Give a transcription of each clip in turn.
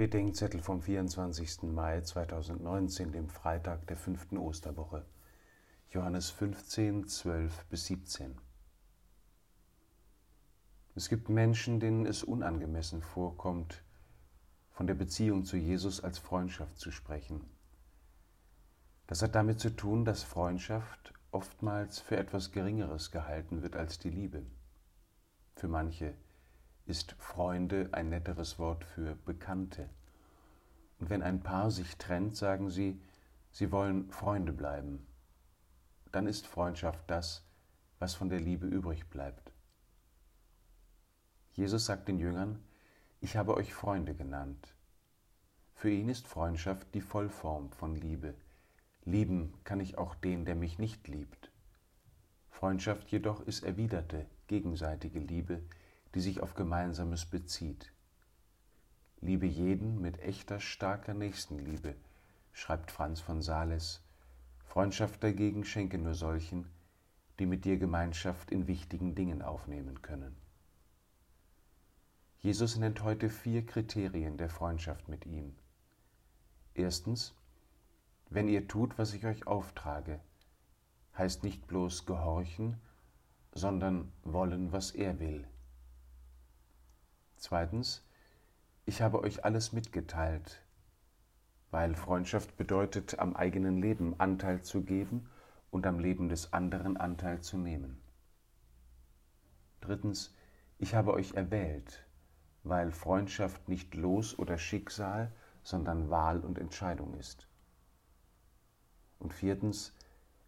Bedenkzettel vom 24. Mai 2019, dem Freitag der fünften Osterwoche. Johannes 15, 12 bis 17. Es gibt Menschen, denen es unangemessen vorkommt, von der Beziehung zu Jesus als Freundschaft zu sprechen. Das hat damit zu tun, dass Freundschaft oftmals für etwas Geringeres gehalten wird als die Liebe. Für manche ist Freunde ein netteres Wort für Bekannte. Und wenn ein Paar sich trennt, sagen sie, sie wollen Freunde bleiben. Dann ist Freundschaft das, was von der Liebe übrig bleibt. Jesus sagt den Jüngern, ich habe euch Freunde genannt. Für ihn ist Freundschaft die Vollform von Liebe. Lieben kann ich auch den, der mich nicht liebt. Freundschaft jedoch ist erwiderte, gegenseitige Liebe, die sich auf Gemeinsames bezieht. Liebe jeden mit echter, starker Nächstenliebe, schreibt Franz von Sales. Freundschaft dagegen schenke nur solchen, die mit dir Gemeinschaft in wichtigen Dingen aufnehmen können. Jesus nennt heute vier Kriterien der Freundschaft mit ihm. Erstens, wenn ihr tut, was ich euch auftrage, heißt nicht bloß gehorchen, sondern wollen, was er will. Zweitens, ich habe euch alles mitgeteilt, weil Freundschaft bedeutet, am eigenen Leben Anteil zu geben und am Leben des anderen Anteil zu nehmen. Drittens, ich habe euch erwählt, weil Freundschaft nicht Los oder Schicksal, sondern Wahl und Entscheidung ist. Und viertens,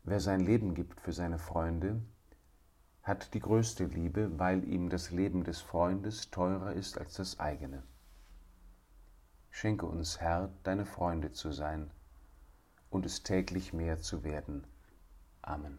wer sein Leben gibt für seine Freunde, hat die größte Liebe, weil ihm das Leben des Freundes teurer ist als das eigene. Schenke uns, Herr, deine Freunde zu sein und es täglich mehr zu werden. Amen.